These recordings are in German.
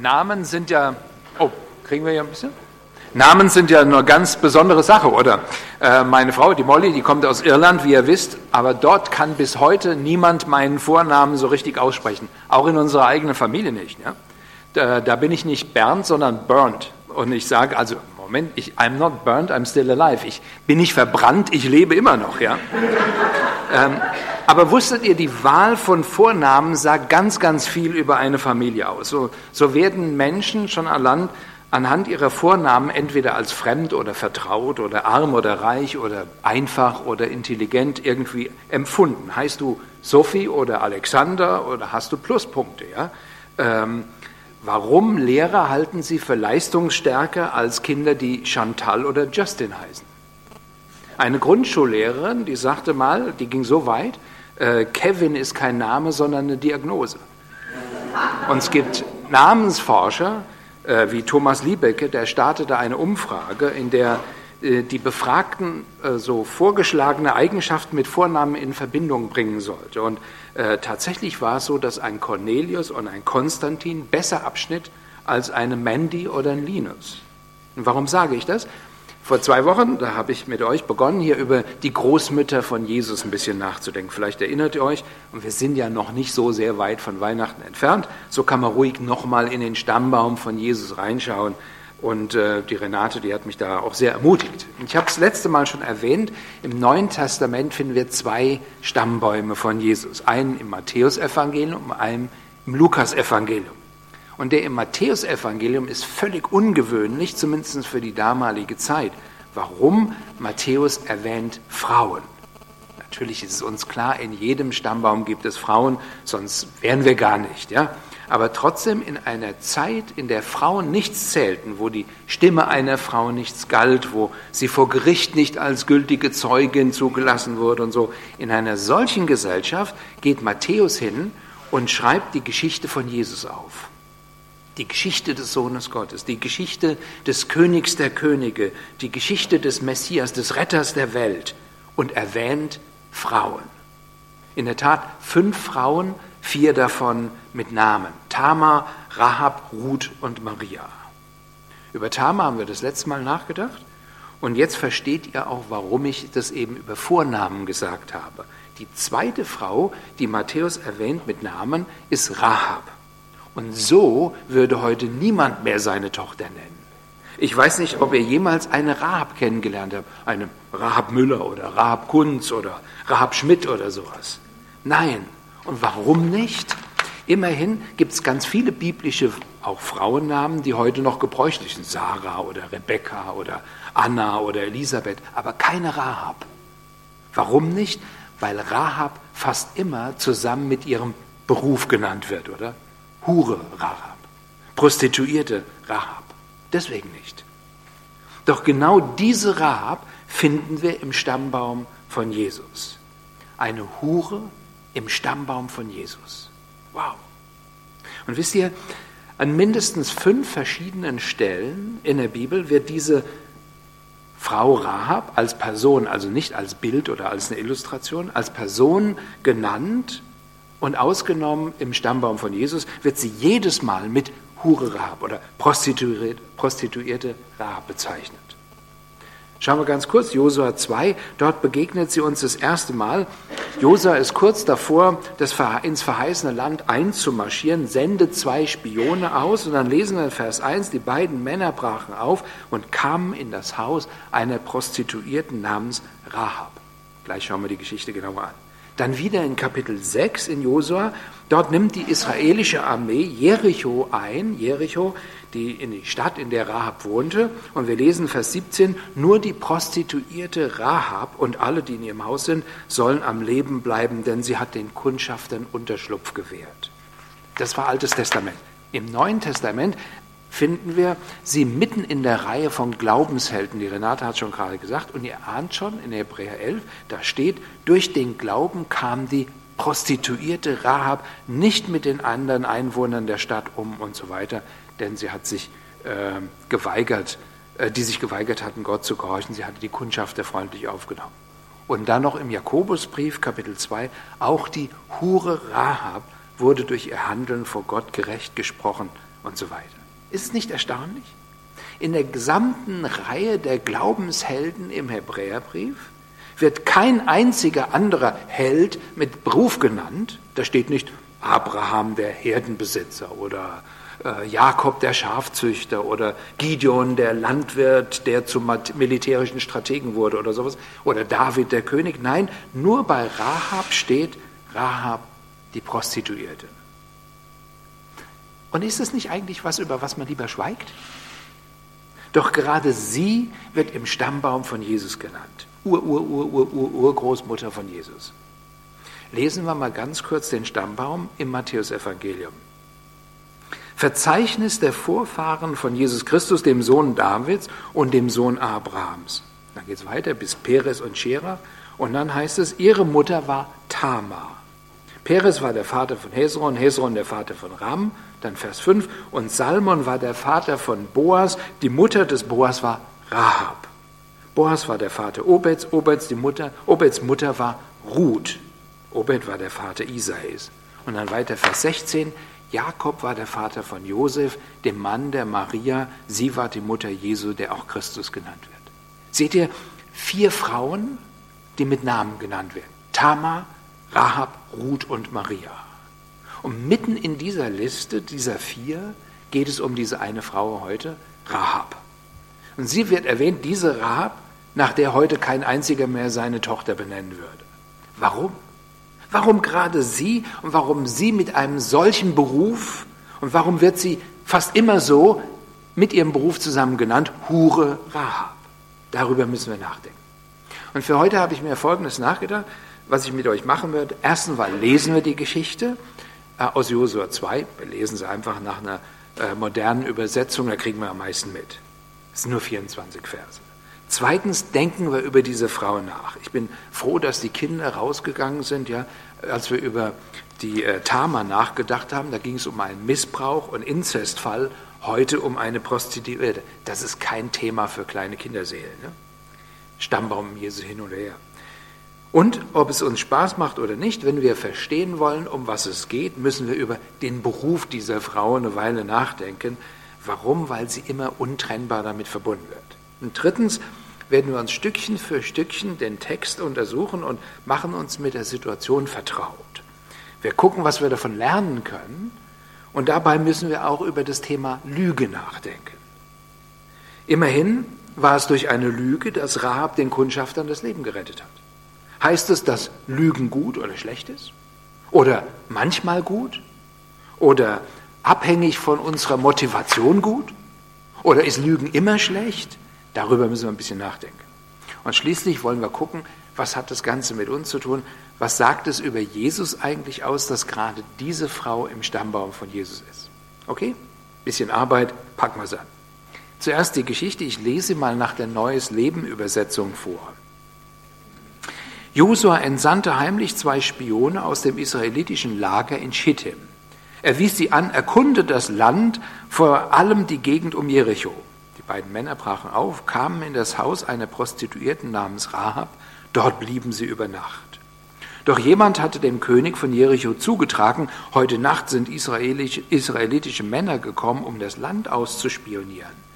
Namen sind ja. Oh, kriegen wir hier ein bisschen? Namen sind ja eine ganz besondere Sache, oder? Äh, meine Frau, die Molly, die kommt aus Irland, wie ihr wisst, aber dort kann bis heute niemand meinen Vornamen so richtig aussprechen. Auch in unserer eigenen Familie nicht. Ja? Da, da bin ich nicht Bernd, sondern Burnt. Und ich sage, also, Moment, ich, I'm not burnt, I'm still alive. Ich bin nicht verbrannt, ich lebe immer noch. Ja? ähm, aber wusstet ihr, die Wahl von Vornamen sagt ganz, ganz viel über eine Familie aus. So, so werden Menschen schon allein anhand ihrer Vornamen entweder als fremd oder vertraut oder arm oder reich oder einfach oder intelligent irgendwie empfunden. Heißt du Sophie oder Alexander oder hast du Pluspunkte? Ja? Ähm, warum Lehrer halten sie für leistungsstärker als Kinder, die Chantal oder Justin heißen? Eine Grundschullehrerin, die sagte mal, die ging so weit, äh, Kevin ist kein Name, sondern eine Diagnose. Und es gibt Namensforscher, äh, wie Thomas Liebecke, der startete eine Umfrage, in der äh, die Befragten äh, so vorgeschlagene Eigenschaften mit Vornamen in Verbindung bringen sollte. Und äh, tatsächlich war es so, dass ein Cornelius und ein Konstantin besser abschnitt als eine Mandy oder ein Linus. Und warum sage ich das? Vor zwei Wochen, da habe ich mit euch begonnen, hier über die Großmütter von Jesus ein bisschen nachzudenken. Vielleicht erinnert ihr euch, und wir sind ja noch nicht so sehr weit von Weihnachten entfernt, so kann man ruhig nochmal in den Stammbaum von Jesus reinschauen. Und äh, die Renate, die hat mich da auch sehr ermutigt. Ich habe es letzte Mal schon erwähnt, im Neuen Testament finden wir zwei Stammbäume von Jesus. Einen im Matthäusevangelium einen im Lukasevangelium. Und der im Matthäusevangelium ist völlig ungewöhnlich, zumindest für die damalige Zeit. Warum? Matthäus erwähnt Frauen. Natürlich ist es uns klar, in jedem Stammbaum gibt es Frauen, sonst wären wir gar nicht. Ja? Aber trotzdem in einer Zeit, in der Frauen nichts zählten, wo die Stimme einer Frau nichts galt, wo sie vor Gericht nicht als gültige Zeugin zugelassen wurde und so, in einer solchen Gesellschaft geht Matthäus hin und schreibt die Geschichte von Jesus auf die Geschichte des Sohnes Gottes, die Geschichte des Königs der Könige, die Geschichte des Messias, des Retters der Welt und erwähnt Frauen. In der Tat fünf Frauen, vier davon mit Namen. Tamar, Rahab, Ruth und Maria. Über Tamar haben wir das letzte Mal nachgedacht und jetzt versteht ihr auch, warum ich das eben über Vornamen gesagt habe. Die zweite Frau, die Matthäus erwähnt mit Namen, ist Rahab. Und so würde heute niemand mehr seine Tochter nennen. Ich weiß nicht, ob ihr jemals eine Rahab kennengelernt habt. Eine Rahab Müller oder Rahab Kunz oder Rahab Schmidt oder sowas. Nein. Und warum nicht? Immerhin gibt es ganz viele biblische, auch Frauennamen, die heute noch gebräuchlich sind. Sarah oder Rebekka oder Anna oder Elisabeth, aber keine Rahab. Warum nicht? Weil Rahab fast immer zusammen mit ihrem Beruf genannt wird, oder? Hure Rahab, Prostituierte Rahab. Deswegen nicht. Doch genau diese Rahab finden wir im Stammbaum von Jesus. Eine Hure im Stammbaum von Jesus. Wow. Und wisst ihr, an mindestens fünf verschiedenen Stellen in der Bibel wird diese Frau Rahab als Person, also nicht als Bild oder als eine Illustration, als Person genannt und ausgenommen im Stammbaum von Jesus wird sie jedes Mal mit Hure Rahab oder Prostituierte, Rahab bezeichnet. Schauen wir ganz kurz, Josua 2, dort begegnet sie uns das erste Mal. Josua ist kurz davor, das ins verheißene Land einzumarschieren, sendet zwei Spione aus und dann lesen wir in Vers 1, die beiden Männer brachen auf und kamen in das Haus einer Prostituierten namens Rahab. Gleich schauen wir die Geschichte genauer an. Dann wieder in Kapitel 6 in Josua, dort nimmt die israelische Armee Jericho ein, Jericho, die in die Stadt, in der Rahab wohnte. Und wir lesen Vers 17, nur die Prostituierte Rahab und alle, die in ihrem Haus sind, sollen am Leben bleiben, denn sie hat den Kundschaftern Unterschlupf gewährt. Das war Altes Testament. Im Neuen Testament finden wir sie mitten in der Reihe von Glaubenshelden. Die Renate hat schon gerade gesagt. Und ihr ahnt schon in Hebräer 11, da steht, durch den Glauben kam die Prostituierte Rahab nicht mit den anderen Einwohnern der Stadt um und so weiter, denn sie hat sich äh, geweigert, äh, die sich geweigert hatten, Gott zu gehorchen. Sie hatte die Kundschafter freundlich aufgenommen. Und dann noch im Jakobusbrief, Kapitel 2, auch die Hure Rahab wurde durch ihr Handeln vor Gott gerecht gesprochen und so weiter. Ist es nicht erstaunlich? In der gesamten Reihe der Glaubenshelden im Hebräerbrief wird kein einziger anderer Held mit Beruf genannt. Da steht nicht Abraham der Herdenbesitzer oder äh, Jakob der Schafzüchter oder Gideon der Landwirt, der zum militärischen Strategen wurde oder sowas, oder David der König. Nein, nur bei Rahab steht Rahab die Prostituierte. Und ist es nicht eigentlich was, über was man lieber schweigt? Doch gerade sie wird im Stammbaum von Jesus genannt. Ur, Ur, Ur, Ur, Ur, Urgroßmutter von Jesus. Lesen wir mal ganz kurz den Stammbaum im Matthäusevangelium. Verzeichnis der Vorfahren von Jesus Christus, dem Sohn Davids und dem Sohn Abrahams. Dann geht es weiter bis Peres und Schera. Und dann heißt es, ihre Mutter war Tamar. Peres war der Vater von Hesron, Hesron der Vater von Ram, dann Vers 5. Und Salmon war der Vater von Boas, die Mutter des Boas war Rahab. Boas war der Vater Obeds, Obeds, die Mutter, Obeds Mutter war Ruth. Obed war der Vater Isais. Und dann weiter Vers 16. Jakob war der Vater von Josef, dem Mann der Maria. Sie war die Mutter Jesu, der auch Christus genannt wird. Seht ihr, vier Frauen, die mit Namen genannt werden. Tamar, Rahab, Ruth und Maria. Und mitten in dieser Liste dieser vier geht es um diese eine Frau heute, Rahab. Und sie wird erwähnt, diese Rahab, nach der heute kein einziger mehr seine Tochter benennen würde. Warum? Warum gerade sie und warum sie mit einem solchen Beruf und warum wird sie fast immer so mit ihrem Beruf zusammen genannt, Hure Rahab? Darüber müssen wir nachdenken. Und für heute habe ich mir Folgendes nachgedacht, was ich mit euch machen werde. Erstens lesen wir die Geschichte aus Josua 2. Wir lesen sie einfach nach einer äh, modernen Übersetzung, da kriegen wir am meisten mit. Es sind nur 24 Verse. Zweitens denken wir über diese Frau nach. Ich bin froh, dass die Kinder rausgegangen sind, ja, als wir über die äh, Tama nachgedacht haben, da ging es um einen Missbrauch und Inzestfall, heute um eine Prostituierte. Das ist kein Thema für kleine Kinderseelen. Ne? Stammbaum Jesu hin und her. Und ob es uns Spaß macht oder nicht, wenn wir verstehen wollen, um was es geht, müssen wir über den Beruf dieser Frau eine Weile nachdenken. Warum? Weil sie immer untrennbar damit verbunden wird. Und drittens werden wir uns Stückchen für Stückchen den Text untersuchen und machen uns mit der Situation vertraut. Wir gucken, was wir davon lernen können und dabei müssen wir auch über das Thema Lüge nachdenken. Immerhin war es durch eine Lüge, dass Rahab den Kundschaftern das Leben gerettet hat. Heißt es, dass Lügen gut oder schlecht ist? Oder manchmal gut? Oder abhängig von unserer Motivation gut? Oder ist Lügen immer schlecht? Darüber müssen wir ein bisschen nachdenken. Und schließlich wollen wir gucken, was hat das Ganze mit uns zu tun? Was sagt es über Jesus eigentlich aus, dass gerade diese Frau im Stammbaum von Jesus ist? Okay? Bisschen Arbeit, packen wir es an. Zuerst die Geschichte, ich lese mal nach der Neues Leben Übersetzung vor. Josua entsandte heimlich zwei Spione aus dem israelitischen Lager in Schittim. Er wies sie an, erkunde das Land, vor allem die Gegend um Jericho beiden Männer brachen auf, kamen in das Haus einer Prostituierten namens Rahab, dort blieben sie über Nacht. Doch jemand hatte dem König von Jericho zugetragen, heute Nacht sind israelitische Männer gekommen, um das Land auszuspionieren.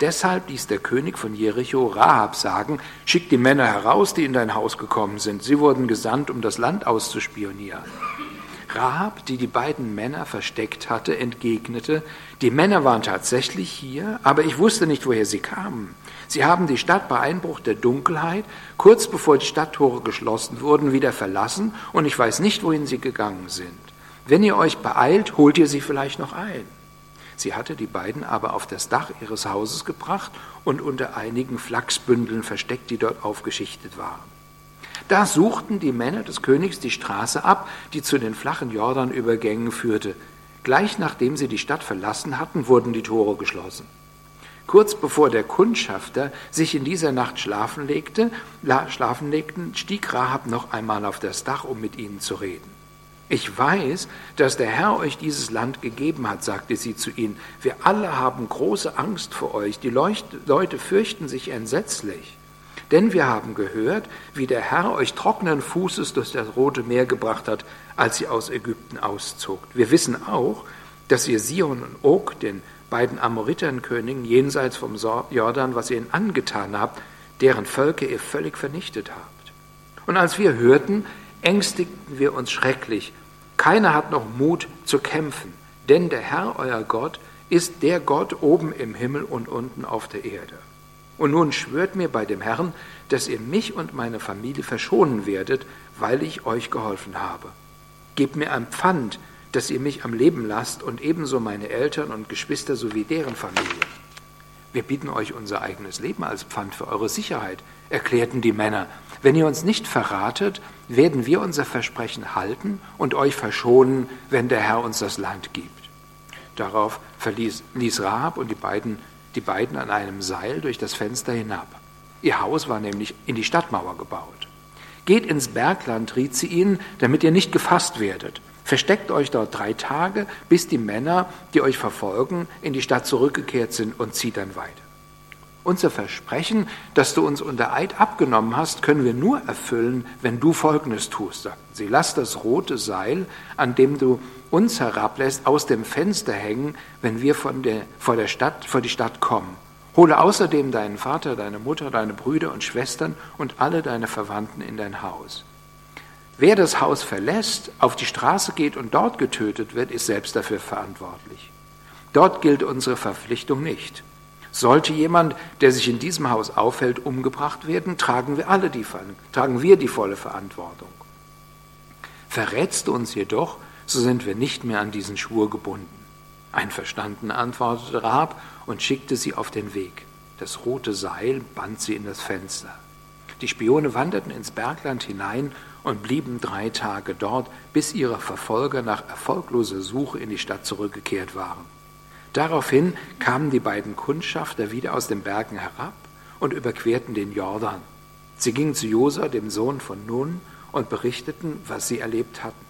Deshalb ließ der König von Jericho Rahab sagen, schick die Männer heraus, die in dein Haus gekommen sind. Sie wurden gesandt, um das Land auszuspionieren. Rahab, die die beiden Männer versteckt hatte, entgegnete, die Männer waren tatsächlich hier, aber ich wusste nicht, woher sie kamen. Sie haben die Stadt bei Einbruch der Dunkelheit, kurz bevor die Stadttore geschlossen wurden, wieder verlassen und ich weiß nicht, wohin sie gegangen sind. Wenn ihr euch beeilt, holt ihr sie vielleicht noch ein. Sie hatte die beiden aber auf das Dach ihres Hauses gebracht und unter einigen Flachsbündeln versteckt, die dort aufgeschichtet waren. Da suchten die Männer des Königs die Straße ab, die zu den flachen Jordanübergängen führte. Gleich nachdem sie die Stadt verlassen hatten, wurden die Tore geschlossen. Kurz bevor der Kundschafter sich in dieser Nacht schlafen legte, schlafen legten, stieg Rahab noch einmal auf das Dach, um mit ihnen zu reden. Ich weiß, dass der Herr euch dieses Land gegeben hat, sagte sie zu ihnen. Wir alle haben große Angst vor euch. Die Leute fürchten sich entsetzlich. Denn wir haben gehört, wie der Herr euch trockenen Fußes durch das Rote Meer gebracht hat, als ihr aus Ägypten auszogt. Wir wissen auch, dass ihr Sion und Og, den beiden Amoriternkönigen jenseits vom Jordan, was ihr ihnen angetan habt, deren Völker ihr völlig vernichtet habt. Und als wir hörten, ängstigten wir uns schrecklich. Keiner hat noch Mut zu kämpfen, denn der Herr, euer Gott, ist der Gott oben im Himmel und unten auf der Erde. Und nun schwört mir bei dem Herrn, dass ihr mich und meine Familie verschonen werdet, weil ich euch geholfen habe. Gebt mir ein Pfand, dass ihr mich am Leben lasst und ebenso meine Eltern und Geschwister sowie deren Familie. Wir bieten euch unser eigenes Leben als Pfand für eure Sicherheit, erklärten die Männer. Wenn ihr uns nicht verratet, werden wir unser Versprechen halten und euch verschonen, wenn der Herr uns das Land gibt. Darauf verließ ließ Rahab und die beiden, die beiden an einem Seil durch das Fenster hinab. Ihr Haus war nämlich in die Stadtmauer gebaut. Geht ins Bergland, riet sie ihnen, damit ihr nicht gefasst werdet. Versteckt euch dort drei Tage, bis die Männer, die euch verfolgen, in die Stadt zurückgekehrt sind und zieht dann weiter. Unser Versprechen, das du uns unter Eid abgenommen hast, können wir nur erfüllen, wenn du Folgendes tust, sagten sie. Lass das rote Seil, an dem du uns herablässt, aus dem Fenster hängen, wenn wir von der, vor, der Stadt, vor die Stadt kommen. Hole außerdem deinen Vater, deine Mutter, deine Brüder und Schwestern und alle deine Verwandten in dein Haus. Wer das Haus verlässt, auf die Straße geht und dort getötet wird, ist selbst dafür verantwortlich. Dort gilt unsere Verpflichtung nicht. Sollte jemand, der sich in diesem Haus aufhält, umgebracht werden, tragen wir alle die, tragen wir die volle Verantwortung. Verrätst du uns jedoch, so sind wir nicht mehr an diesen Schwur gebunden. Einverstanden antwortete Rahab und schickte sie auf den Weg. Das rote Seil band sie in das Fenster. Die Spione wanderten ins Bergland hinein und blieben drei Tage dort, bis ihre Verfolger nach erfolgloser Suche in die Stadt zurückgekehrt waren. Daraufhin kamen die beiden Kundschafter wieder aus den Bergen herab und überquerten den Jordan. Sie gingen zu Josa, dem Sohn von Nun, und berichteten, was sie erlebt hatten.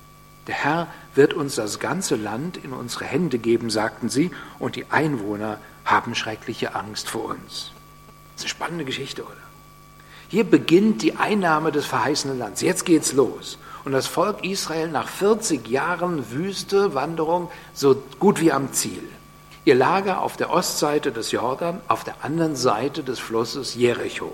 Der Herr wird uns das ganze Land in unsere Hände geben, sagten sie, und die Einwohner haben schreckliche Angst vor uns. Das ist eine spannende Geschichte, oder? Hier beginnt die Einnahme des verheißenen Landes. Jetzt geht's los. Und das Volk Israel nach 40 Jahren Wüste, Wanderung, so gut wie am Ziel. Ihr Lager auf der Ostseite des Jordan, auf der anderen Seite des Flusses Jericho.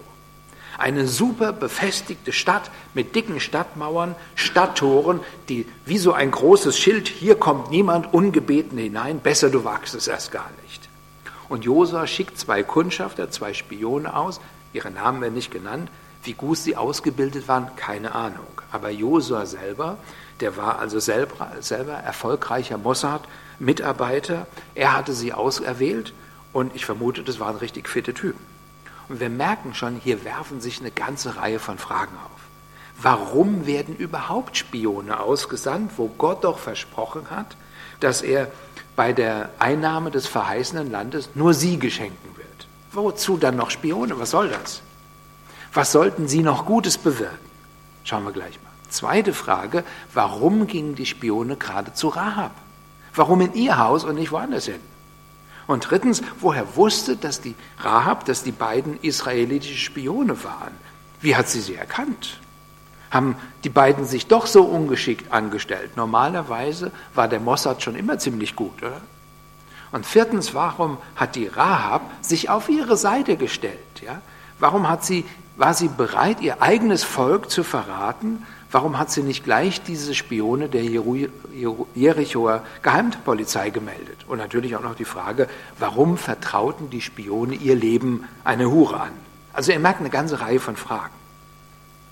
Eine super befestigte Stadt mit dicken Stadtmauern, Stadttoren, die wie so ein großes Schild, hier kommt niemand ungebeten hinein, besser du wagst es erst gar nicht. Und Josua schickt zwei Kundschafter, zwei Spione aus, ihre Namen werden nicht genannt, wie gut sie ausgebildet waren, keine Ahnung. Aber Josua selber, der war also selber, selber erfolgreicher Mossad, Mitarbeiter. Er hatte sie auserwählt und ich vermute, das waren richtig fitte Typen. Und wir merken schon, hier werfen sich eine ganze Reihe von Fragen auf. Warum werden überhaupt Spione ausgesandt, wo Gott doch versprochen hat, dass er bei der Einnahme des verheißenen Landes nur Siege schenken wird? Wozu dann noch Spione? Was soll das? Was sollten sie noch Gutes bewirken? Schauen wir gleich mal. Zweite Frage, warum gingen die Spione gerade zu Rahab? Warum in ihr Haus und nicht woanders hin? Und drittens, woher wusste, dass die Rahab, dass die beiden israelitische Spione waren? Wie hat sie sie erkannt? Haben die beiden sich doch so ungeschickt angestellt? Normalerweise war der Mossad schon immer ziemlich gut, oder? Und viertens, warum hat die Rahab sich auf ihre Seite gestellt? Ja? Warum hat sie, war sie bereit, ihr eigenes Volk zu verraten Warum hat sie nicht gleich diese Spione der Jerichoer Geheimpolizei gemeldet? Und natürlich auch noch die Frage, warum vertrauten die Spione ihr Leben eine Hure an? Also ihr merkt eine ganze Reihe von Fragen.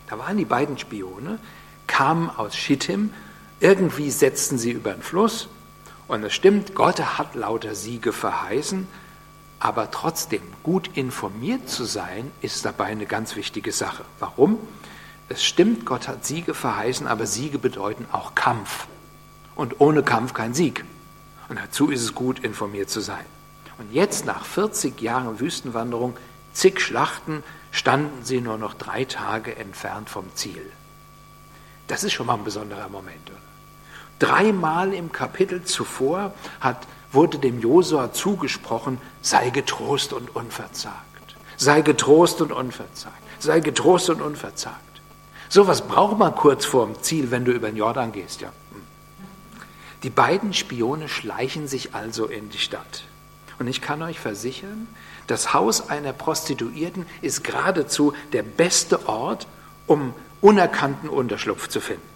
Da waren die beiden Spione, kamen aus Schittim, irgendwie setzten sie über den Fluss. Und es stimmt, Gott hat lauter Siege verheißen, aber trotzdem gut informiert zu sein, ist dabei eine ganz wichtige Sache. Warum? Es stimmt, Gott hat Siege verheißen, aber Siege bedeuten auch Kampf. Und ohne Kampf kein Sieg. Und dazu ist es gut, informiert zu sein. Und jetzt, nach 40 Jahren Wüstenwanderung, zig Schlachten, standen sie nur noch drei Tage entfernt vom Ziel. Das ist schon mal ein besonderer Moment. Oder? Dreimal im Kapitel zuvor hat, wurde dem Josua zugesprochen, sei getrost und unverzagt. Sei getrost und unverzagt. Sei getrost und unverzagt. Sowas braucht man kurz vorm Ziel, wenn du über den Jordan gehst, ja. Die beiden Spione schleichen sich also in die Stadt. Und ich kann euch versichern, das Haus einer Prostituierten ist geradezu der beste Ort, um unerkannten Unterschlupf zu finden.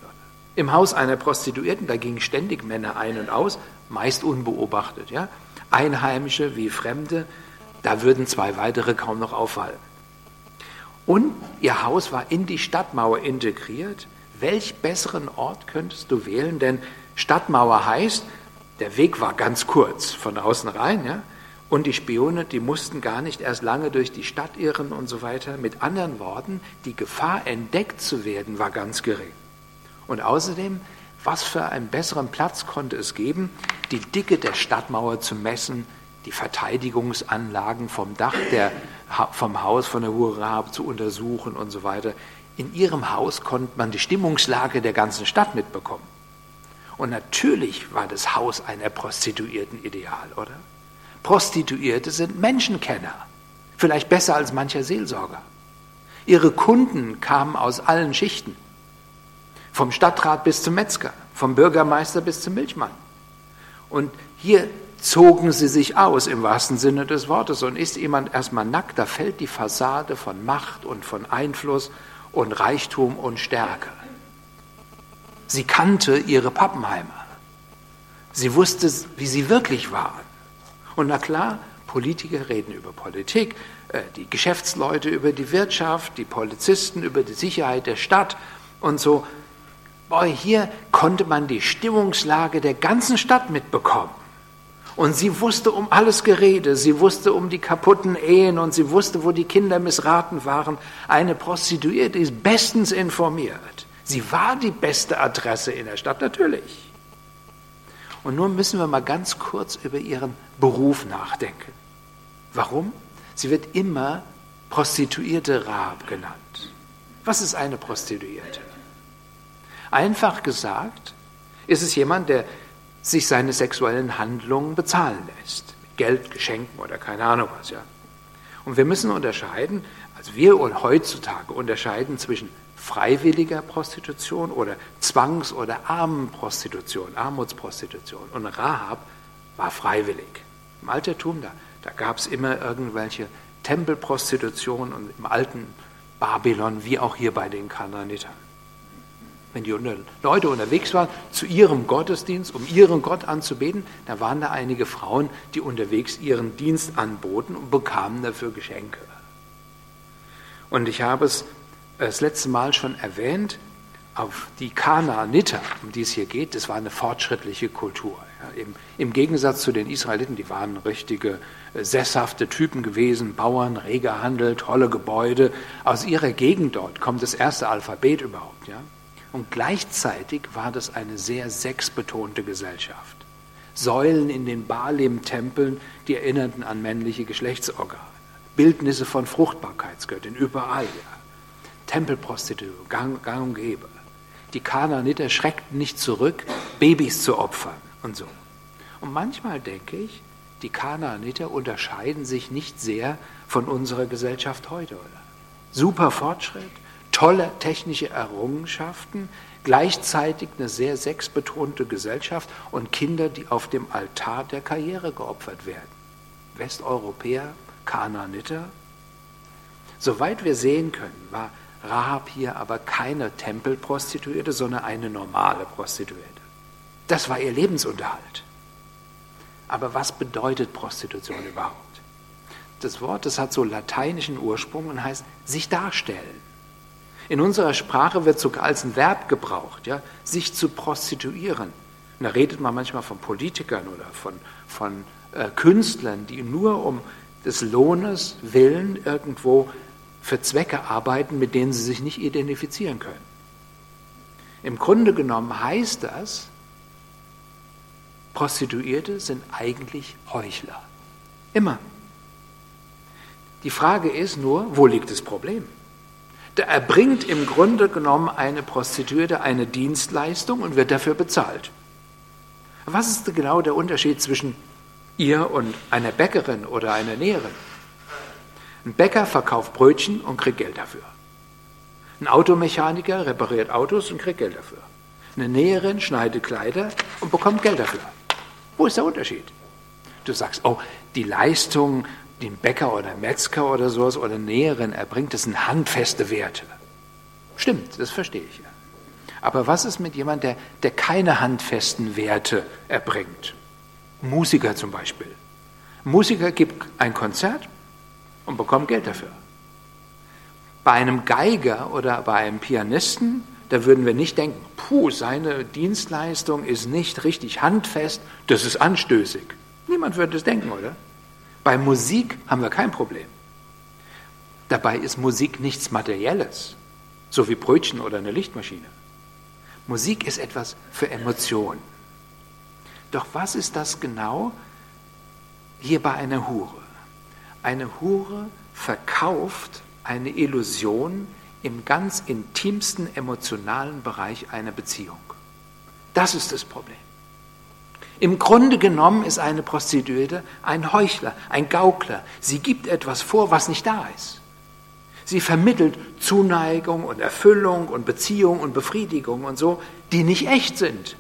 Im Haus einer Prostituierten, da gingen ständig Männer ein und aus, meist unbeobachtet. Ja? Einheimische wie Fremde, da würden zwei weitere kaum noch auffallen. Und ihr Haus war in die Stadtmauer integriert. Welch besseren Ort könntest du wählen? Denn Stadtmauer heißt, der Weg war ganz kurz von außen rein, ja? Und die Spione, die mussten gar nicht erst lange durch die Stadt irren und so weiter. Mit anderen Worten, die Gefahr, entdeckt zu werden, war ganz gering. Und außerdem, was für einen besseren Platz konnte es geben, die Dicke der Stadtmauer zu messen, die Verteidigungsanlagen vom Dach der, vom Haus von der Hurra zu untersuchen und so weiter. In ihrem Haus konnte man die Stimmungslage der ganzen Stadt mitbekommen. Und natürlich war das Haus einer Prostituierten ideal, oder? Prostituierte sind Menschenkenner, vielleicht besser als mancher Seelsorger. Ihre Kunden kamen aus allen Schichten, vom Stadtrat bis zum Metzger, vom Bürgermeister bis zum Milchmann. Und hier zogen sie sich aus im wahrsten Sinne des Wortes. Und ist jemand erstmal nackt, da fällt die Fassade von Macht und von Einfluss und Reichtum und Stärke. Sie kannte ihre Pappenheimer. Sie wusste, wie sie wirklich waren. Und na klar, Politiker reden über Politik, äh, die Geschäftsleute über die Wirtschaft, die Polizisten über die Sicherheit der Stadt und so. Boah, hier konnte man die Stimmungslage der ganzen Stadt mitbekommen. Und sie wusste um alles Gerede, sie wusste um die kaputten Ehen und sie wusste, wo die Kinder missraten waren. Eine Prostituierte ist bestens informiert. Sie war die beste Adresse in der Stadt, natürlich. Und nun müssen wir mal ganz kurz über ihren Beruf nachdenken. Warum? Sie wird immer Prostituierte Rahab genannt. Was ist eine Prostituierte? Einfach gesagt ist es jemand, der sich seine sexuellen Handlungen bezahlen lässt. Mit Geld, Geschenken oder keine Ahnung was, ja. Und wir müssen unterscheiden, also wir heutzutage unterscheiden zwischen freiwilliger Prostitution oder Zwangs- oder Armenprostitution, Armutsprostitution. Und Rahab war freiwillig. Im Altertum, da, da gab es immer irgendwelche Tempelprostitution und im alten Babylon, wie auch hier bei den Kanaanitern. Wenn die Leute unterwegs waren zu ihrem Gottesdienst, um ihren Gott anzubeten, da waren da einige Frauen, die unterwegs ihren Dienst anboten und bekamen dafür Geschenke. Und ich habe es das letzte Mal schon erwähnt, auf die Kanaaniter, um die es hier geht, das war eine fortschrittliche Kultur. Ja, im, im, Gegensatz zu den Israeliten, die waren richtige äh, sesshafte Typen gewesen, Bauern, reger Handel, tolle Gebäude. Aus ihrer Gegend dort kommt das erste Alphabet überhaupt. Ja? Und gleichzeitig war das eine sehr sexbetonte Gesellschaft. Säulen in den Baalim-Tempeln, die erinnerten an männliche Geschlechtsorgane. Bildnisse von Fruchtbarkeitsgöttin, überall. Ja. Tempelprostitution, gang, gang und gäbe. Die Kanaaniter schreckten nicht zurück, Babys zu opfern und so. Und manchmal denke ich, die Kanaaniter unterscheiden sich nicht sehr von unserer Gesellschaft heute, oder? Super Fortschritt, tolle technische Errungenschaften, gleichzeitig eine sehr sexbetonte Gesellschaft und Kinder, die auf dem Altar der Karriere geopfert werden. Westeuropäer, Kanaaniter. Soweit wir sehen können, war Rahab hier aber keine Tempelprostituierte, sondern eine normale Prostituierte. Das war ihr Lebensunterhalt. Aber was bedeutet Prostitution überhaupt? Das Wort, das hat so lateinischen Ursprung und heißt sich darstellen. In unserer Sprache wird sogar als ein Verb gebraucht, ja, sich zu prostituieren. Und da redet man manchmal von Politikern oder von, von äh, Künstlern, die nur um des Lohnes willen irgendwo für Zwecke arbeiten, mit denen sie sich nicht identifizieren können. Im Grunde genommen heißt das, Prostituierte sind eigentlich Heuchler. Immer. Die Frage ist nur, wo liegt das Problem? Da erbringt im Grunde genommen eine Prostituierte eine Dienstleistung und wird dafür bezahlt. Was ist genau der Unterschied zwischen ihr und einer Bäckerin oder einer Näherin? Ein Bäcker verkauft Brötchen und kriegt Geld dafür. Ein Automechaniker repariert Autos und kriegt Geld dafür. Eine Näherin schneidet Kleider und bekommt Geld dafür. Wo ist der Unterschied? Du sagst, oh, die Leistung, ein Bäcker oder Metzger oder sowas oder Näherin erbringt, das sind handfeste Werte. Stimmt, das verstehe ich ja. Aber was ist mit jemandem, der, der keine handfesten Werte erbringt? Musiker zum Beispiel. Musiker gibt ein Konzert und bekommt Geld dafür. Bei einem Geiger oder bei einem Pianisten, da würden wir nicht denken, puh, seine Dienstleistung ist nicht richtig handfest, das ist anstößig. Niemand würde das denken, oder? Bei Musik haben wir kein Problem. Dabei ist Musik nichts Materielles, so wie Brötchen oder eine Lichtmaschine. Musik ist etwas für Emotionen. Doch was ist das genau hier bei einer Hure? Eine Hure verkauft eine Illusion im ganz intimsten emotionalen Bereich einer Beziehung. Das ist das Problem. Im Grunde genommen ist eine Prostituierte ein Heuchler, ein Gaukler. Sie gibt etwas vor, was nicht da ist. Sie vermittelt Zuneigung und Erfüllung und Beziehung und Befriedigung und so, die nicht echt sind.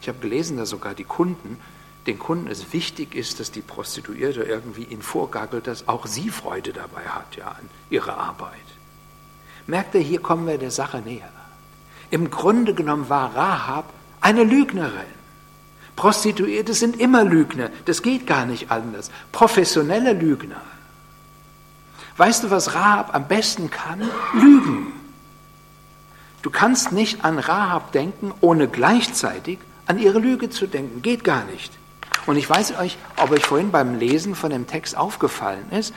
Ich habe gelesen, dass sogar die Kunden, den Kunden es wichtig ist, dass die Prostituierte irgendwie ihnen vorgackelt, dass auch sie Freude dabei hat, ja, an ihrer Arbeit. Merkt ihr, hier kommen wir der Sache näher. Im Grunde genommen war Rahab eine Lügnerin. Prostituierte sind immer Lügner, das geht gar nicht anders. Professionelle Lügner. Weißt du, was Rahab am besten kann? Lügen. Du kannst nicht an Rahab denken, ohne gleichzeitig an ihre Lüge zu denken. Geht gar nicht. Und ich weiß euch, ob euch vorhin beim Lesen von dem Text aufgefallen ist,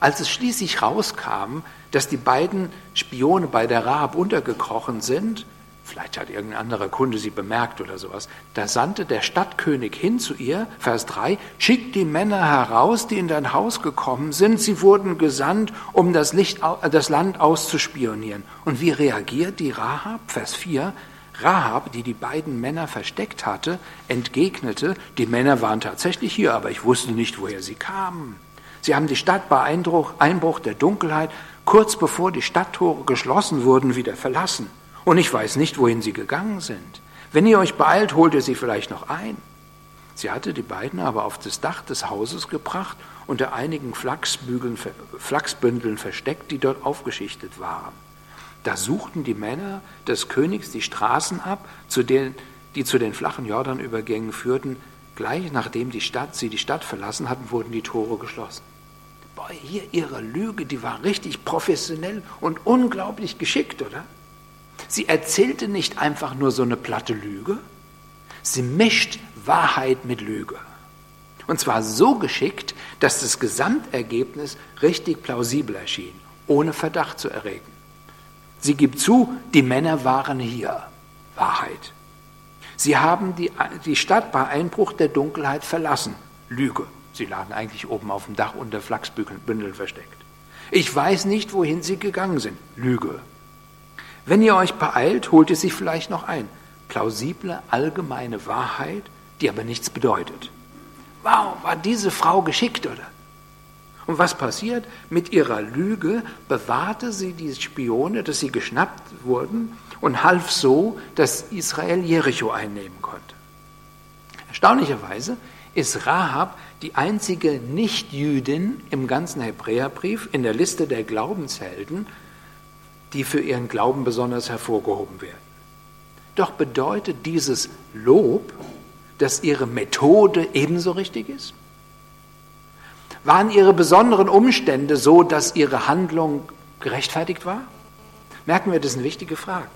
als es schließlich rauskam, dass die beiden Spione bei der Rahab untergekrochen sind, vielleicht hat irgendein anderer Kunde sie bemerkt oder sowas, da sandte der Stadtkönig hin zu ihr, Vers 3, schickt die Männer heraus, die in dein Haus gekommen sind, sie wurden gesandt, um das, Licht, das Land auszuspionieren. Und wie reagiert die Rahab? Vers 4, Rahab, die die beiden Männer versteckt hatte, entgegnete, die Männer waren tatsächlich hier, aber ich wusste nicht, woher sie kamen. Sie haben die Stadt bei Einbruch der Dunkelheit kurz bevor die Stadttore geschlossen wurden, wieder verlassen. Und ich weiß nicht, wohin sie gegangen sind. Wenn ihr euch beeilt, holt ihr sie vielleicht noch ein. Sie hatte die beiden aber auf das Dach des Hauses gebracht, unter einigen Flachsbündeln versteckt, die dort aufgeschichtet waren. Da suchten die Männer des Königs die Straßen ab, zu denen, die zu den flachen Jordanübergängen führten. Gleich nachdem die Stadt, sie die Stadt verlassen hatten, wurden die Tore geschlossen. Boah, hier ihre Lüge, die war richtig professionell und unglaublich geschickt, oder? Sie erzählte nicht einfach nur so eine platte Lüge, sie mischt Wahrheit mit Lüge. Und zwar so geschickt, dass das Gesamtergebnis richtig plausibel erschien, ohne Verdacht zu erregen. Sie gibt zu, die Männer waren hier. Wahrheit. Sie haben die, die Stadt bei Einbruch der Dunkelheit verlassen. Lüge. Sie lagen eigentlich oben auf dem Dach unter Flachsbündeln versteckt. Ich weiß nicht, wohin sie gegangen sind. Lüge. Wenn ihr euch beeilt, holt ihr sie vielleicht noch ein. Plausible, allgemeine Wahrheit, die aber nichts bedeutet. Wow, war diese Frau geschickt, oder? Und was passiert? Mit ihrer Lüge bewahrte sie die Spione, dass sie geschnappt wurden und half so, dass Israel Jericho einnehmen konnte. Erstaunlicherweise ist Rahab die einzige Nichtjüdin im ganzen Hebräerbrief in der Liste der Glaubenshelden, die für ihren Glauben besonders hervorgehoben werden. Doch bedeutet dieses Lob, dass ihre Methode ebenso richtig ist? Waren ihre besonderen Umstände so, dass ihre Handlung gerechtfertigt war? Merken wir, das ist eine wichtige Frage.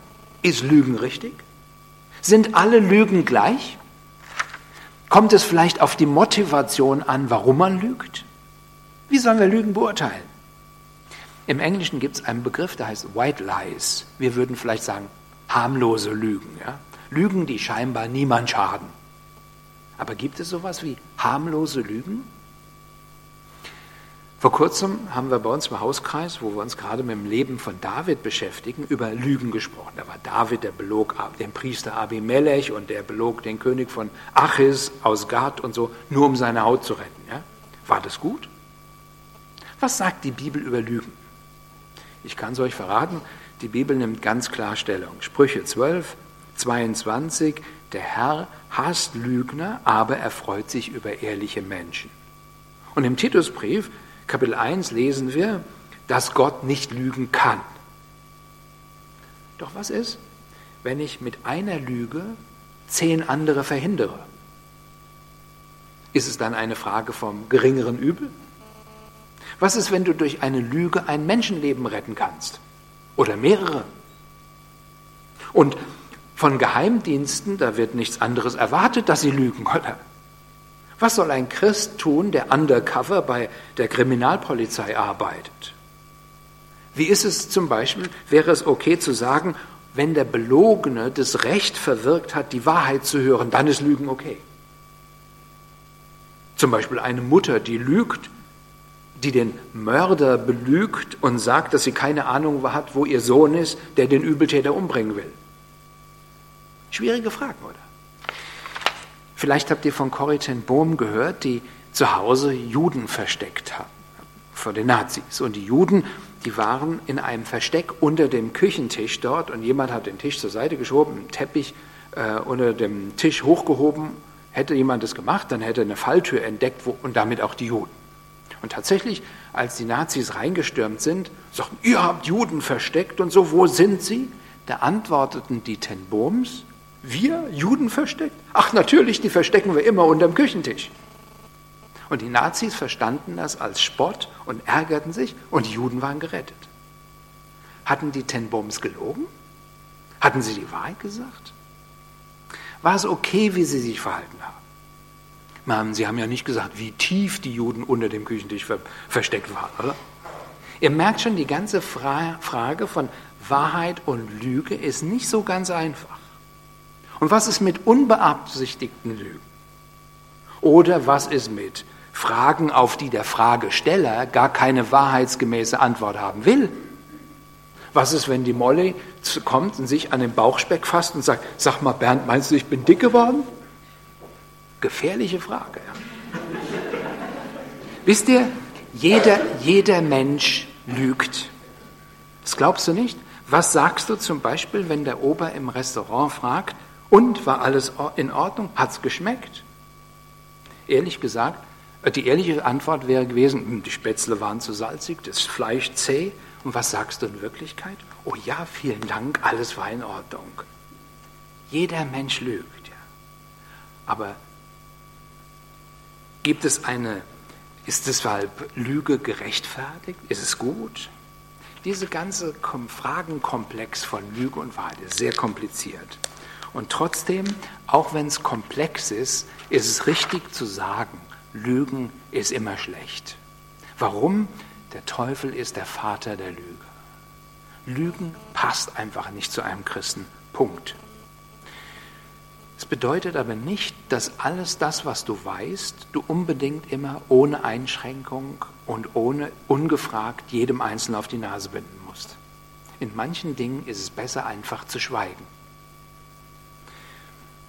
Ist Lügen richtig? Sind alle Lügen gleich? Kommt es vielleicht auf die Motivation an, warum man lügt? Wie sollen wir Lügen beurteilen? Im Englischen gibt es einen Begriff, der heißt White Lies. Wir würden vielleicht sagen harmlose Lügen. Ja? Lügen, die scheinbar niemand schaden. Aber gibt es sowas wie harmlose Lügen? Vor kurzem haben wir bei uns im Hauskreis, wo wir uns gerade mit dem Leben von David beschäftigen, über Lügen gesprochen. Da war David, der belog den Priester Abimelech und der belog den König von Achis aus Gad und so, nur um seine Haut zu retten. Ja? War das gut? Was sagt die Bibel über Lügen? Ich kann es euch verraten, die Bibel nimmt ganz klar Stellung. Sprüche 12, 22, der Herr hasst Lügner, aber er freut sich über ehrliche Menschen. Und im Titusbrief, Kapitel 1, lesen wir, dass Gott nicht lügen kann. Doch was ist, wenn ich mit einer Lüge zehn andere verhindere? Ist es dann eine Frage vom geringeren Übel? Was ist, wenn du durch eine Lüge ein Menschenleben retten kannst? Oder mehrere? Und von Geheimdiensten, da wird nichts anderes erwartet, dass sie lügen, oder? Was soll ein Christ tun, der undercover bei der Kriminalpolizei arbeitet? Wie ist es zum Beispiel, wäre es okay zu sagen, wenn der Belogene das Recht verwirkt hat, die Wahrheit zu hören, dann ist Lügen okay. Zum Beispiel eine Mutter, die lügt, die den Mörder belügt und sagt, dass sie keine Ahnung hat, wo ihr Sohn ist, der den Übeltäter umbringen will. Schwierige Fragen, oder? Vielleicht habt ihr von Corrie ten Bohm gehört, die zu Hause Juden versteckt hat vor den Nazis. Und die Juden, die waren in einem Versteck unter dem Küchentisch dort und jemand hat den Tisch zur Seite geschoben, einen Teppich äh, unter dem Tisch hochgehoben. Hätte jemand das gemacht, dann hätte eine Falltür entdeckt wo, und damit auch die Juden. Und tatsächlich, als die Nazis reingestürmt sind, sagten, ihr habt Juden versteckt und so, wo sind sie? Da antworteten die Ten Bohms, wir Juden versteckt? Ach natürlich, die verstecken wir immer unterm Küchentisch. Und die Nazis verstanden das als Spott und ärgerten sich und die Juden waren gerettet. Hatten die Tenboms gelogen? Hatten sie die Wahrheit gesagt? War es okay, wie sie sich verhalten haben? Sie haben ja nicht gesagt, wie tief die Juden unter dem Küchentisch versteckt waren, oder? Ihr merkt schon, die ganze Frage von Wahrheit und Lüge ist nicht so ganz einfach. Und was ist mit unbeabsichtigten Lügen? Oder was ist mit Fragen, auf die der Fragesteller gar keine wahrheitsgemäße Antwort haben will? Was ist, wenn die Molly kommt und sich an den Bauchspeck fasst und sagt, sag mal Bernd, meinst du, ich bin dick geworden? Gefährliche Frage. Wisst ihr, jeder, jeder Mensch lügt. Das glaubst du nicht? Was sagst du zum Beispiel, wenn der Ober im Restaurant fragt, und war alles in Ordnung? Hat es geschmeckt? Ehrlich gesagt, äh, die ehrliche Antwort wäre gewesen, hm, die Spätzle waren zu salzig, das Fleisch zäh. Und was sagst du in Wirklichkeit? Oh ja, vielen Dank, alles war in Ordnung. Jeder Mensch lügt. Aber gibt es eine, ist deshalb Lüge gerechtfertigt? Ist es gut? Diese ganze Fragenkomplex von Lüge und Wahrheit ist sehr kompliziert. Und trotzdem, auch wenn es komplex ist, ist es richtig zu sagen, Lügen ist immer schlecht. Warum? Der Teufel ist der Vater der Lüge. Lügen passt einfach nicht zu einem Christen. Punkt. Es bedeutet aber nicht, dass alles das, was du weißt, du unbedingt immer ohne Einschränkung und ohne ungefragt jedem Einzelnen auf die Nase binden musst. In manchen Dingen ist es besser, einfach zu schweigen.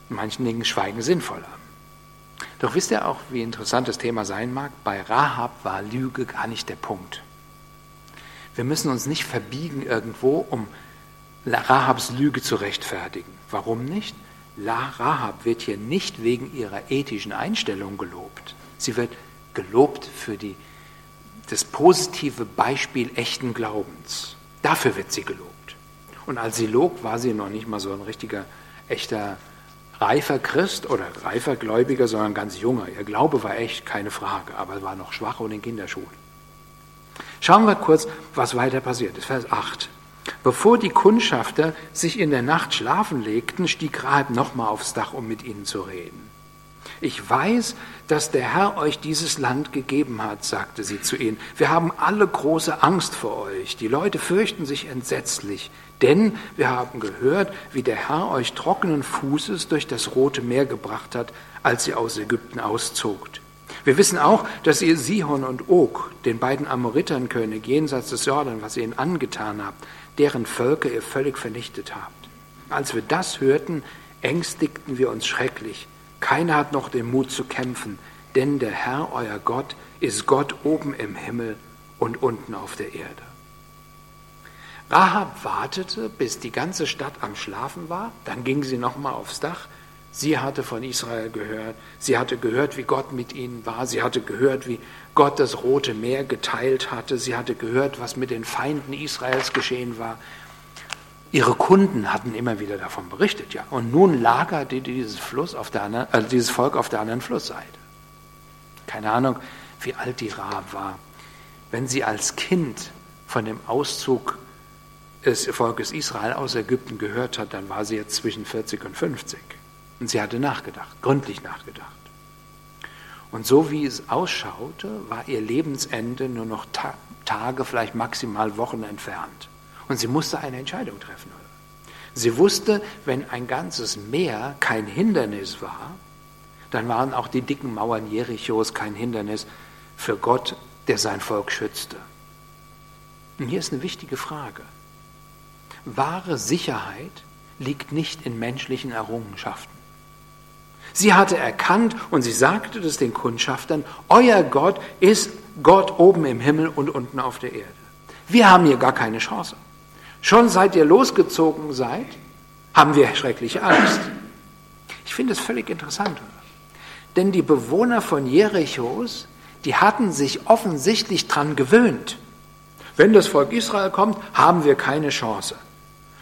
In manchen Dingen Schweigen sinnvoller. Doch wisst ihr auch, wie interessant das Thema sein mag? Bei Rahab war Lüge gar nicht der Punkt. Wir müssen uns nicht verbiegen irgendwo, um Rahabs Lüge zu rechtfertigen. Warum nicht? Rahab wird hier nicht wegen ihrer ethischen Einstellung gelobt. Sie wird gelobt für die, das positive Beispiel echten Glaubens. Dafür wird sie gelobt. Und als sie log, war sie noch nicht mal so ein richtiger, echter reifer Christ oder reifer Gläubiger, sondern ganz junger. Ihr Glaube war echt, keine Frage, aber er war noch schwach und in Kinderschuhen. Schauen wir kurz, was weiter passiert ist. Vers 8. Bevor die Kundschafter sich in der Nacht schlafen legten, stieg Rahab nochmal aufs Dach, um mit ihnen zu reden. Ich weiß, dass der Herr euch dieses Land gegeben hat, sagte sie zu ihnen. Wir haben alle große Angst vor euch. Die Leute fürchten sich entsetzlich. Denn wir haben gehört, wie der Herr euch trockenen Fußes durch das Rote Meer gebracht hat, als ihr aus Ägypten auszogt. Wir wissen auch, dass ihr Sihon und Og, den beiden Amoriternkönig jenseits des Jordan, was ihr ihnen angetan habt, deren Völker ihr völlig vernichtet habt. Als wir das hörten, ängstigten wir uns schrecklich. Keiner hat noch den Mut zu kämpfen, denn der Herr, euer Gott, ist Gott oben im Himmel und unten auf der Erde. Rahab wartete, bis die ganze Stadt am Schlafen war, dann ging sie nochmal aufs Dach. Sie hatte von Israel gehört, sie hatte gehört, wie Gott mit ihnen war, sie hatte gehört, wie Gott das Rote Meer geteilt hatte, sie hatte gehört, was mit den Feinden Israels geschehen war. Ihre Kunden hatten immer wieder davon berichtet, ja. Und nun lagerte dieses, Fluss auf der anderen, also dieses Volk auf der anderen Flussseite. Keine Ahnung, wie alt die Rahab war. Wenn sie als Kind von dem Auszug des Volkes Israel aus Ägypten gehört hat, dann war sie jetzt zwischen 40 und 50. Und sie hatte nachgedacht, gründlich nachgedacht. Und so wie es ausschaute, war ihr Lebensende nur noch Ta Tage, vielleicht maximal Wochen entfernt. Und sie musste eine Entscheidung treffen. Sie wusste, wenn ein ganzes Meer kein Hindernis war, dann waren auch die dicken Mauern Jerichos kein Hindernis für Gott, der sein Volk schützte. Und hier ist eine wichtige Frage. Wahre Sicherheit liegt nicht in menschlichen Errungenschaften. Sie hatte erkannt und sie sagte das den Kundschaftern, euer Gott ist Gott oben im Himmel und unten auf der Erde. Wir haben hier gar keine Chance. Schon seit ihr losgezogen seid, haben wir schreckliche Angst. Ich finde es völlig interessant. Denn die Bewohner von Jerichos, die hatten sich offensichtlich daran gewöhnt. Wenn das Volk Israel kommt, haben wir keine Chance.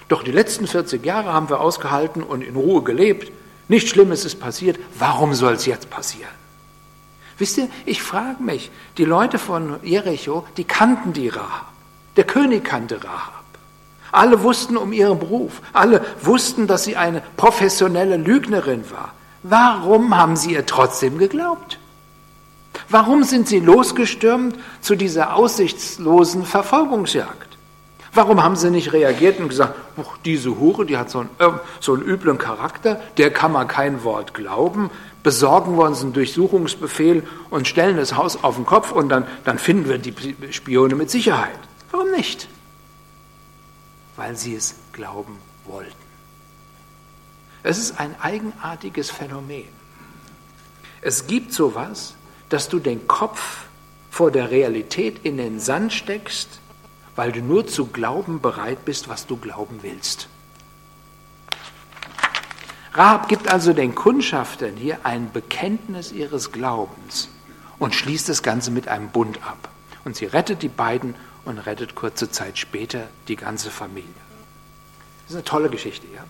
Doch die letzten 40 Jahre haben wir ausgehalten und in Ruhe gelebt. Nichts Schlimmes ist passiert. Warum soll es jetzt passieren? Wisst ihr, ich frage mich, die Leute von Jericho, die kannten die Rahab. Der König kannte Rahab. Alle wussten um ihren Beruf. Alle wussten, dass sie eine professionelle Lügnerin war. Warum haben sie ihr trotzdem geglaubt? Warum sind sie losgestürmt zu dieser aussichtslosen Verfolgungsjagd? Warum haben sie nicht reagiert und gesagt, diese Hure, die hat so einen, äh, so einen üblen Charakter, der kann man kein Wort glauben, besorgen wir uns einen Durchsuchungsbefehl und stellen das Haus auf den Kopf und dann, dann finden wir die Spione mit Sicherheit. Warum nicht? Weil sie es glauben wollten. Es ist ein eigenartiges Phänomen. Es gibt sowas, dass du den Kopf vor der Realität in den Sand steckst weil du nur zu glauben bereit bist, was du glauben willst. Rahab gibt also den Kundschaftern hier ein Bekenntnis ihres Glaubens und schließt das Ganze mit einem Bund ab. Und sie rettet die beiden und rettet kurze Zeit später die ganze Familie. Das ist eine tolle Geschichte, ja.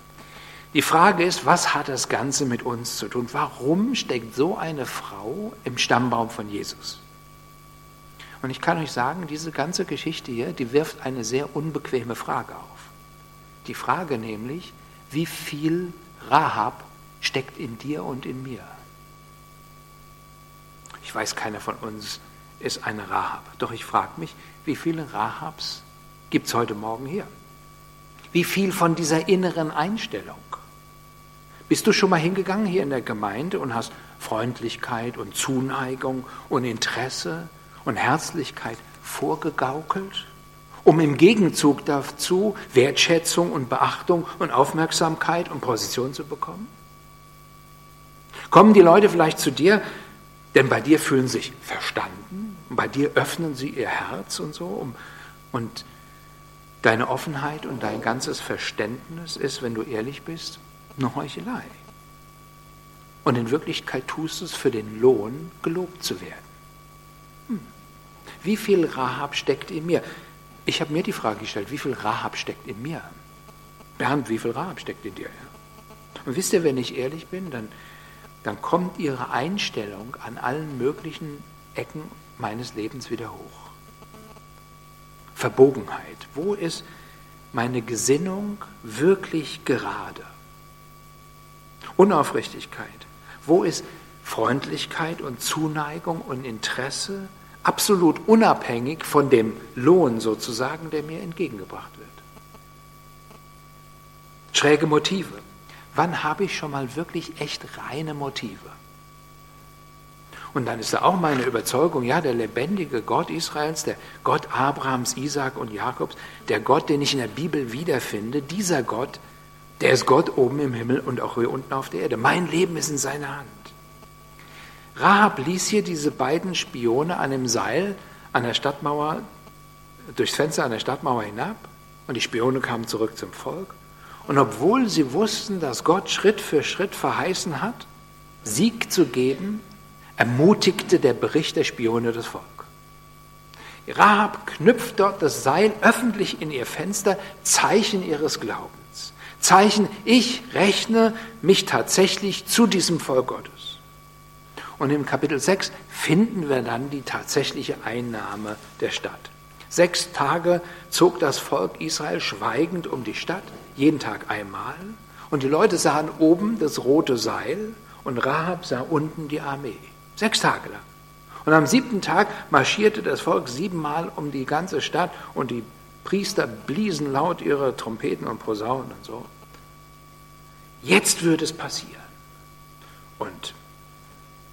Die Frage ist, was hat das Ganze mit uns zu tun? Warum steckt so eine Frau im Stammbaum von Jesus? Und ich kann euch sagen, diese ganze Geschichte hier, die wirft eine sehr unbequeme Frage auf. Die Frage nämlich, wie viel Rahab steckt in dir und in mir? Ich weiß, keiner von uns ist eine Rahab. Doch ich frage mich, wie viele Rahabs gibt es heute Morgen hier? Wie viel von dieser inneren Einstellung? Bist du schon mal hingegangen hier in der Gemeinde und hast Freundlichkeit und Zuneigung und Interesse und Herzlichkeit vorgegaukelt, um im Gegenzug dazu Wertschätzung und Beachtung und Aufmerksamkeit und Position zu bekommen? Kommen die Leute vielleicht zu dir, denn bei dir fühlen sich verstanden bei dir öffnen sie ihr Herz und so und deine Offenheit und dein ganzes Verständnis ist, wenn du ehrlich bist, eine Heuchelei. Und in Wirklichkeit tust du es für den Lohn, gelobt zu werden. Hm. Wie viel Rahab steckt in mir? Ich habe mir die Frage gestellt, wie viel Rahab steckt in mir? Bernd, wie viel Rahab steckt in dir? Und wisst ihr, wenn ich ehrlich bin, dann, dann kommt ihre Einstellung an allen möglichen Ecken meines Lebens wieder hoch. Verbogenheit. Wo ist meine Gesinnung wirklich gerade? Unaufrichtigkeit. Wo ist Freundlichkeit und Zuneigung und Interesse absolut unabhängig von dem Lohn sozusagen, der mir entgegengebracht wird. Schräge Motive. Wann habe ich schon mal wirklich echt reine Motive? Und dann ist da auch meine Überzeugung, ja, der lebendige Gott Israels, der Gott Abrahams, Isaak und Jakobs, der Gott, den ich in der Bibel wiederfinde, dieser Gott, der ist Gott oben im Himmel und auch hier unten auf der Erde. Mein Leben ist in seiner Hand. Rahab ließ hier diese beiden Spione an dem Seil an der Stadtmauer, durchs Fenster an der Stadtmauer hinab Und die Spione kamen zurück zum Volk. Und obwohl sie wussten, dass Gott Schritt für Schritt verheißen hat, Sieg zu geben, ermutigte der Bericht der Spione das Volk. Rahab knüpft dort das Seil öffentlich in ihr Fenster, Zeichen ihres Glaubens. Zeichen, ich rechne mich tatsächlich zu diesem Volk Gottes. Und im Kapitel 6 finden wir dann die tatsächliche Einnahme der Stadt. Sechs Tage zog das Volk Israel schweigend um die Stadt, jeden Tag einmal. Und die Leute sahen oben das rote Seil und Rahab sah unten die Armee. Sechs Tage lang. Und am siebten Tag marschierte das Volk siebenmal um die ganze Stadt und die Priester bliesen laut ihre Trompeten und Posaunen und so. Jetzt würde es passieren. Und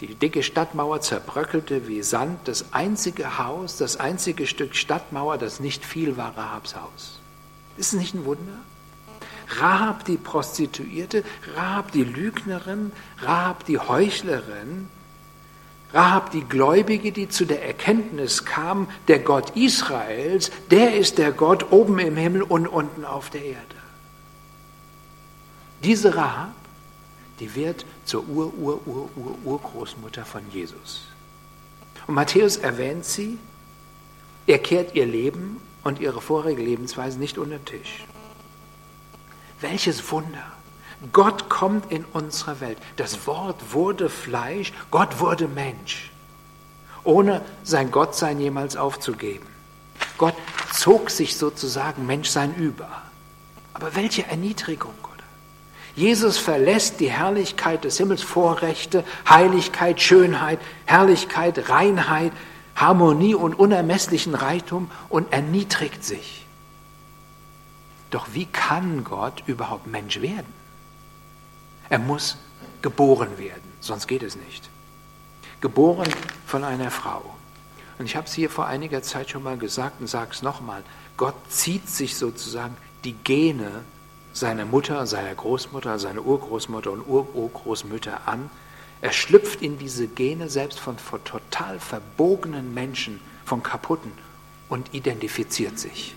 die dicke Stadtmauer zerbröckelte wie Sand. Das einzige Haus, das einzige Stück Stadtmauer, das nicht fiel, war Rahabs Haus. Ist es nicht ein Wunder? Rahab die Prostituierte, Rahab die Lügnerin, Rahab die Heuchlerin, Rahab die Gläubige, die zu der Erkenntnis kam, der Gott Israels, der ist der Gott oben im Himmel und unten auf der Erde. Diese Rahab die wird zur Ur-Ur-Ur-Ur-Urgroßmutter von Jesus. Und Matthäus erwähnt sie, er kehrt ihr Leben und ihre vorige Lebensweise nicht unter den Tisch. Welches Wunder! Gott kommt in unsere Welt. Das Wort wurde Fleisch, Gott wurde Mensch, ohne sein Gottsein jemals aufzugeben. Gott zog sich sozusagen Menschsein über. Aber welche Erniedrigung! Jesus verlässt die Herrlichkeit des Himmels, Vorrechte, Heiligkeit, Schönheit, Herrlichkeit, Reinheit, Harmonie und unermesslichen Reichtum und erniedrigt sich. Doch wie kann Gott überhaupt Mensch werden? Er muss geboren werden, sonst geht es nicht. Geboren von einer Frau. Und ich habe es hier vor einiger Zeit schon mal gesagt und sage es nochmal. Gott zieht sich sozusagen die Gene seine Mutter, seine Großmutter, seine Urgroßmutter und Ururgroßmütter an. Er schlüpft in diese Gene selbst von, von total verbogenen Menschen, von kaputten und identifiziert sich.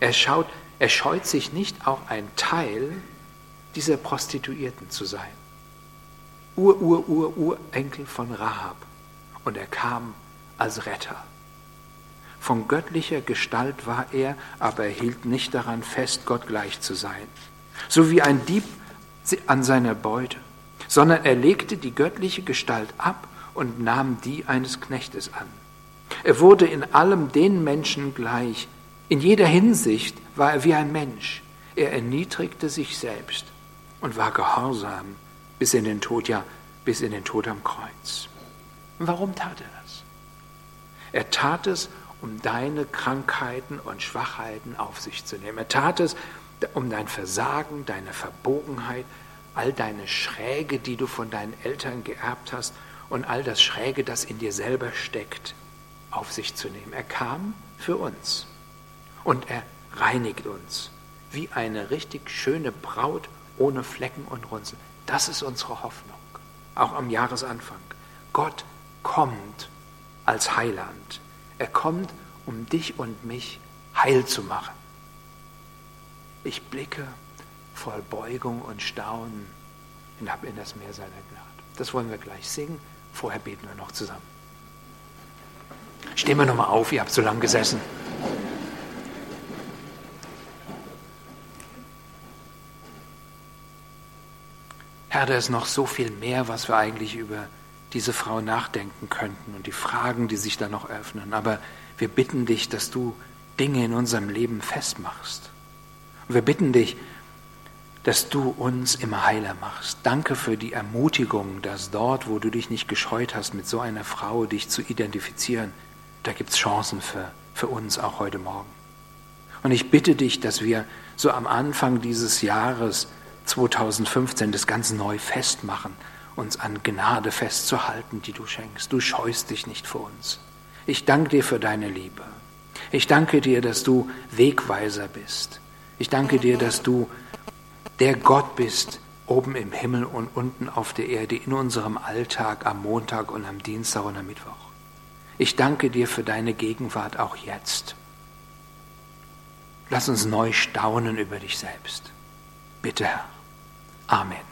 Er, schaut, er scheut sich nicht, auch ein Teil dieser Prostituierten zu sein. Ur-Ur-Ur-Urenkel von Rahab. Und er kam als Retter. Von göttlicher Gestalt war er, aber er hielt nicht daran fest, Gott gleich zu sein. So wie ein Dieb an seiner Beute, sondern er legte die göttliche Gestalt ab und nahm die eines Knechtes an. Er wurde in allem den Menschen gleich. In jeder Hinsicht war er wie ein Mensch. Er erniedrigte sich selbst und war gehorsam bis in den Tod, ja, bis in den Tod am Kreuz. Warum tat er das? Er tat es, um deine Krankheiten und Schwachheiten auf sich zu nehmen. Er tat es, um dein Versagen, deine Verbogenheit, all deine Schräge, die du von deinen Eltern geerbt hast und all das Schräge, das in dir selber steckt, auf sich zu nehmen. Er kam für uns und er reinigt uns wie eine richtig schöne Braut ohne Flecken und Runzeln. Das ist unsere Hoffnung, auch am Jahresanfang. Gott kommt als Heiland. Er kommt, um dich und mich heil zu machen. Ich blicke voll Beugung und Staunen hinab in das Meer seiner Gnade. Das wollen wir gleich singen. Vorher beten wir noch zusammen. Stehen wir nochmal auf, ihr habt so lange gesessen. Herr, da ist noch so viel mehr, was wir eigentlich über diese Frau nachdenken könnten und die Fragen, die sich da noch öffnen. Aber wir bitten dich, dass du Dinge in unserem Leben festmachst. Und wir bitten dich, dass du uns immer heiler machst. Danke für die Ermutigung, dass dort, wo du dich nicht gescheut hast, mit so einer Frau dich zu identifizieren, da gibt es Chancen für, für uns auch heute Morgen. Und ich bitte dich, dass wir so am Anfang dieses Jahres 2015 das ganz neu festmachen uns an Gnade festzuhalten, die du schenkst. Du scheust dich nicht vor uns. Ich danke dir für deine Liebe. Ich danke dir, dass du Wegweiser bist. Ich danke dir, dass du der Gott bist, oben im Himmel und unten auf der Erde, in unserem Alltag, am Montag und am Dienstag und am Mittwoch. Ich danke dir für deine Gegenwart auch jetzt. Lass uns neu staunen über dich selbst. Bitte, Herr. Amen.